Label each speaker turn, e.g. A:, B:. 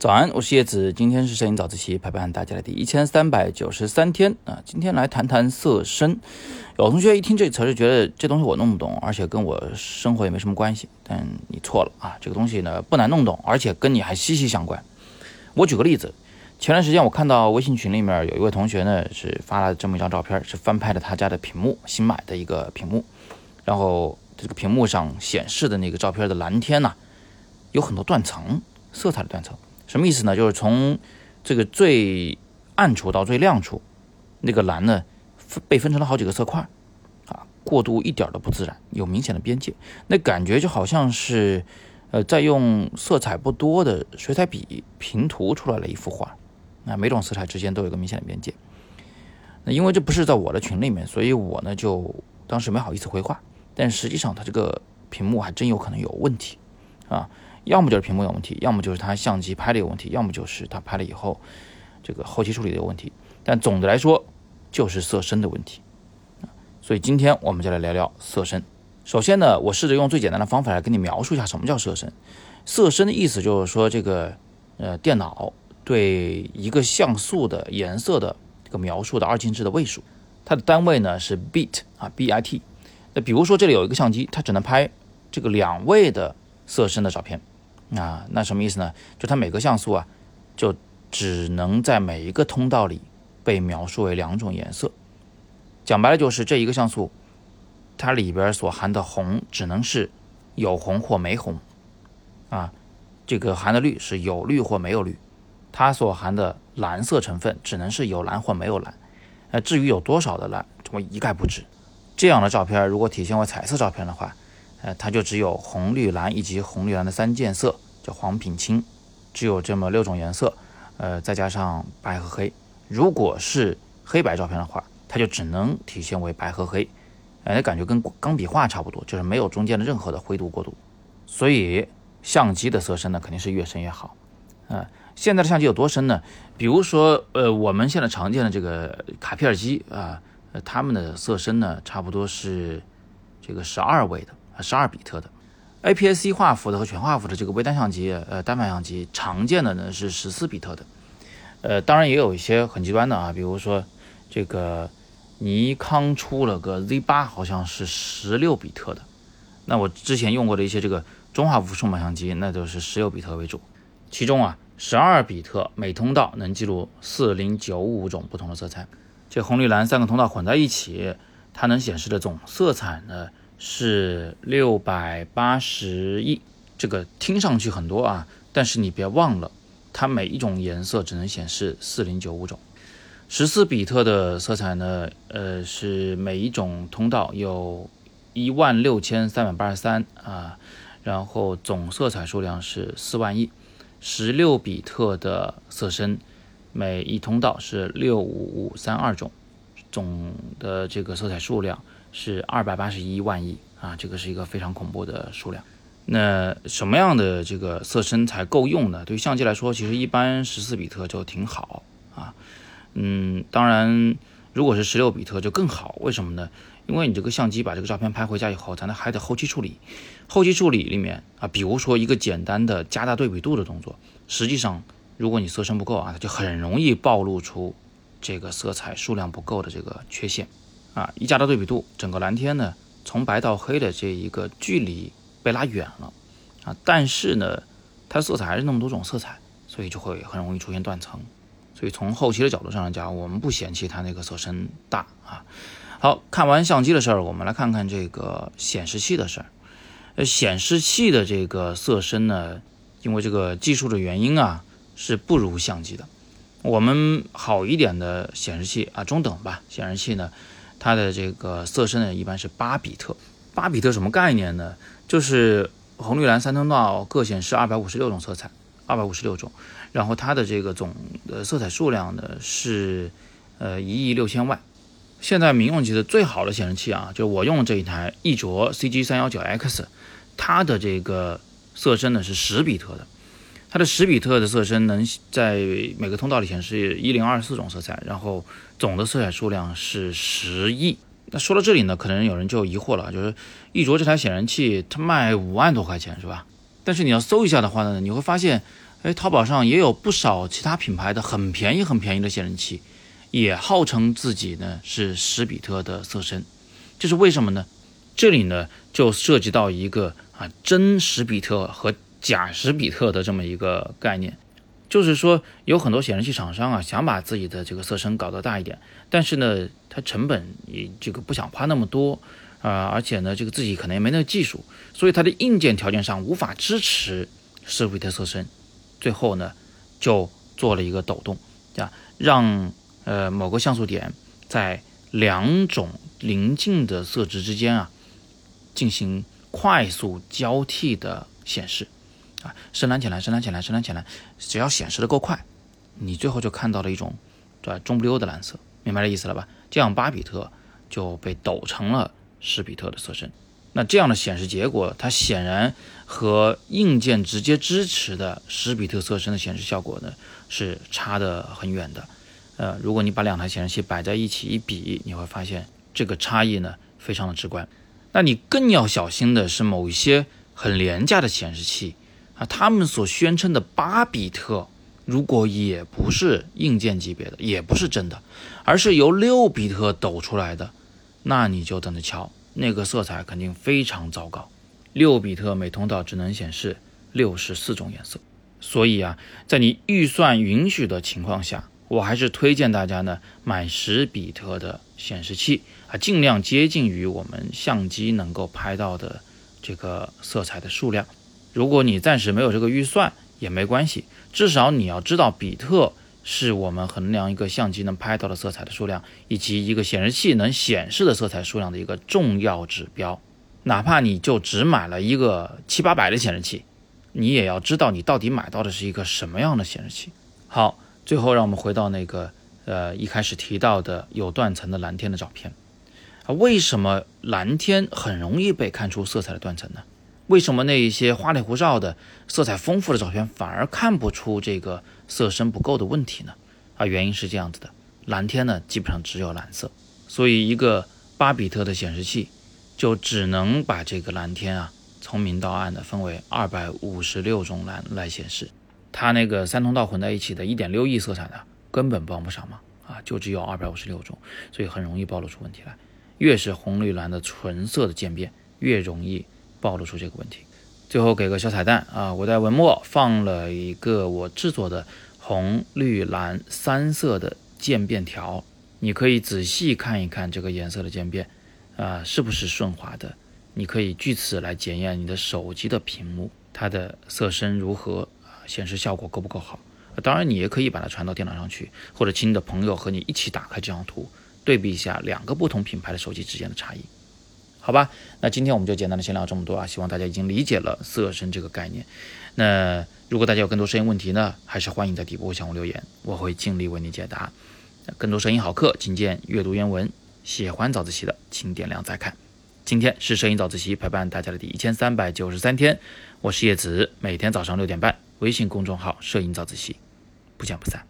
A: 早安，我是叶子，今天是摄影早自习陪伴大家的第一千三百九十三天啊。今天来谈谈色深。有同学一听这词就觉得这东西我弄不懂，而且跟我生活也没什么关系。但你错了啊，这个东西呢不难弄懂，而且跟你还息息相关。我举个例子，前段时间我看到微信群里面有一位同学呢是发了这么一张照片，是翻拍的他家的屏幕，新买的一个屏幕，然后这个屏幕上显示的那个照片的蓝天呢有很多断层，色彩的断层。什么意思呢？就是从这个最暗处到最亮处，那个蓝呢，被分成了好几个色块，啊，过渡一点都不自然，有明显的边界，那感觉就好像是，呃，在用色彩不多的水彩笔平涂出来了一幅画，那每种色彩之间都有个明显的边界。那因为这不是在我的群里面，所以我呢就当时没好意思回话，但实际上它这个屏幕还真有可能有问题，啊。要么就是屏幕有问题，要么就是他相机拍的有问题，要么就是他拍了以后这个后期处理的有问题。但总的来说，就是色深的问题所以今天我们就来聊聊色深。首先呢，我试着用最简单的方法来跟你描述一下什么叫色深。色深的意思就是说，这个呃电脑对一个像素的颜色的这个描述的二进制的位数，它的单位呢是 bit 啊，bit。那比如说这里有一个相机，它只能拍这个两位的色深的照片。啊，那什么意思呢？就它每个像素啊，就只能在每一个通道里被描述为两种颜色。讲白了就是这一个像素，它里边所含的红只能是有红或没红，啊，这个含的绿是有绿或没有绿，它所含的蓝色成分只能是有蓝或没有蓝。呃，至于有多少的蓝，我一概不知。这样的照片如果体现为彩色照片的话。呃，它就只有红、绿、蓝以及红、绿、蓝的三件色，叫黄、品、青，只有这么六种颜色，呃，再加上白和黑。如果是黑白照片的话，它就只能体现为白和黑，哎，感觉跟钢笔画差不多，就是没有中间的任何的灰度过渡。所以相机的色深呢，肯定是越深越好。嗯，现在的相机有多深呢？比如说，呃，我们现在常见的这个卡片机啊，呃，它们的色深呢，差不多是这个十二位的。十二比特的，APS-C 画幅的和全画幅的这个微单相机，呃，单反相机常见的呢是十四比特的，呃，当然也有一些很极端的啊，比如说这个尼康出了个 Z 八，好像是十六比特的。那我之前用过的一些这个中画幅数码相机，那都是十六比特为主，其中啊，十二比特每通道能记录四零九五种不同的色彩，这红绿蓝三个通道混在一起，它能显示的总色彩呢？是六百八十亿，这个听上去很多啊，但是你别忘了，它每一种颜色只能显示四零九五种。十四比特的色彩呢，呃，是每一种通道有一万六千三百八十三啊，然后总色彩数量是四万亿。十六比特的色深，每一通道是六五五三二种，总的这个色彩数量。是二百八十一万亿啊，这个是一个非常恐怖的数量。那什么样的这个色深才够用呢？对于相机来说，其实一般十四比特就挺好啊。嗯，当然，如果是十六比特就更好。为什么呢？因为你这个相机把这个照片拍回家以后，咱还得后期处理。后期处理里面啊，比如说一个简单的加大对比度的动作，实际上如果你色深不够啊，它就很容易暴露出这个色彩数量不够的这个缺陷。啊，一加大对比度，整个蓝天呢，从白到黑的这一个距离被拉远了啊。但是呢，它色彩还是那么多种色彩，所以就会很容易出现断层。所以从后期的角度上来讲，我们不嫌弃它那个色深大啊。好看完相机的事儿，我们来看看这个显示器的事儿。呃，显示器的这个色深呢，因为这个技术的原因啊，是不如相机的。我们好一点的显示器啊，中等吧，显示器呢。它的这个色深呢，一般是八比特。八比特什么概念呢？就是红绿蓝三通道各显示二百五十六种色彩，二百五十六种。然后它的这个总的色彩数量呢是呃一亿六千万。现在民用级的最好的显示器啊，就我用这一台艺卓 CG 三幺九 X，它的这个色深呢是十比特的。它的十比特的色深能在每个通道里显示一零二四种色彩，然后总的色彩数量是十亿。那说到这里呢，可能有人就疑惑了，就是一卓这台显示器它卖五万多块钱是吧？但是你要搜一下的话呢，你会发现哎，淘宝上也有不少其他品牌的很便宜、很便宜的显示器，也号称自己呢是十比特的色深，这是为什么呢？这里呢就涉及到一个啊真十比特和假十比特的这么一个概念，就是说有很多显示器厂商啊想把自己的这个色深搞得大一点，但是呢它成本也这个不想花那么多啊，而且呢这个自己可能也没那个技术，所以它的硬件条件上无法支持十比特色深。最后呢，就做了一个抖动，啊，让呃某个像素点在两种邻近的色值之间啊进行快速交替的显示，啊，深蓝浅蓝，深蓝浅蓝，深蓝浅蓝，只要显示的够快，你最后就看到了一种对吧中不溜的蓝色，明白这意思了吧？这样八比特就被抖成了十比特的色深。那这样的显示结果，它显然和硬件直接支持的十比特色深的显示效果呢是差得很远的。呃，如果你把两台显示器摆在一起一比，你会发现这个差异呢非常的直观。那你更要小心的是某一些很廉价的显示器啊，他们所宣称的八比特，如果也不是硬件级别的，也不是真的，而是由六比特抖出来的，那你就等着瞧。那个色彩肯定非常糟糕，六比特每通道只能显示六十四种颜色，所以啊，在你预算允许的情况下，我还是推荐大家呢买十比特的显示器啊，尽量接近于我们相机能够拍到的这个色彩的数量。如果你暂时没有这个预算也没关系，至少你要知道比特。是我们衡量一个相机能拍到的色彩的数量，以及一个显示器能显示的色彩数量的一个重要指标。哪怕你就只买了一个七八百的显示器，你也要知道你到底买到的是一个什么样的显示器。好，最后让我们回到那个呃一开始提到的有断层的蓝天的照片啊，为什么蓝天很容易被看出色彩的断层呢？为什么那一些花里胡哨的色彩丰富的照片反而看不出这个？色深不够的问题呢？啊，原因是这样子的，蓝天呢基本上只有蓝色，所以一个八比特的显示器就只能把这个蓝天啊从明到暗的分为二百五十六种蓝来显示，它那个三通道混在一起的一点六亿色彩呢根本帮不上忙啊，就只有二百五十六种，所以很容易暴露出问题来。越是红绿蓝的纯色的渐变，越容易暴露出这个问题。最后给个小彩蛋啊！我在文末放了一个我制作的红、绿、蓝三色的渐变条，你可以仔细看一看这个颜色的渐变，啊，是不是顺滑的？你可以据此来检验你的手机的屏幕它的色深如何，啊，显示效果够不够好？当然，你也可以把它传到电脑上去，或者请你的朋友和你一起打开这张图，对比一下两个不同品牌的手机之间的差异。好吧，那今天我们就简单的先聊这么多啊，希望大家已经理解了色深这个概念。那如果大家有更多摄影问题呢，还是欢迎在底部向我留言，我会尽力为你解答。更多摄影好课，请见阅读原文。喜欢早自习的，请点亮再看。今天是摄影早自习陪伴大家的第一千三百九十三天，我是叶子，每天早上六点半，微信公众号摄影早自习，不见不散。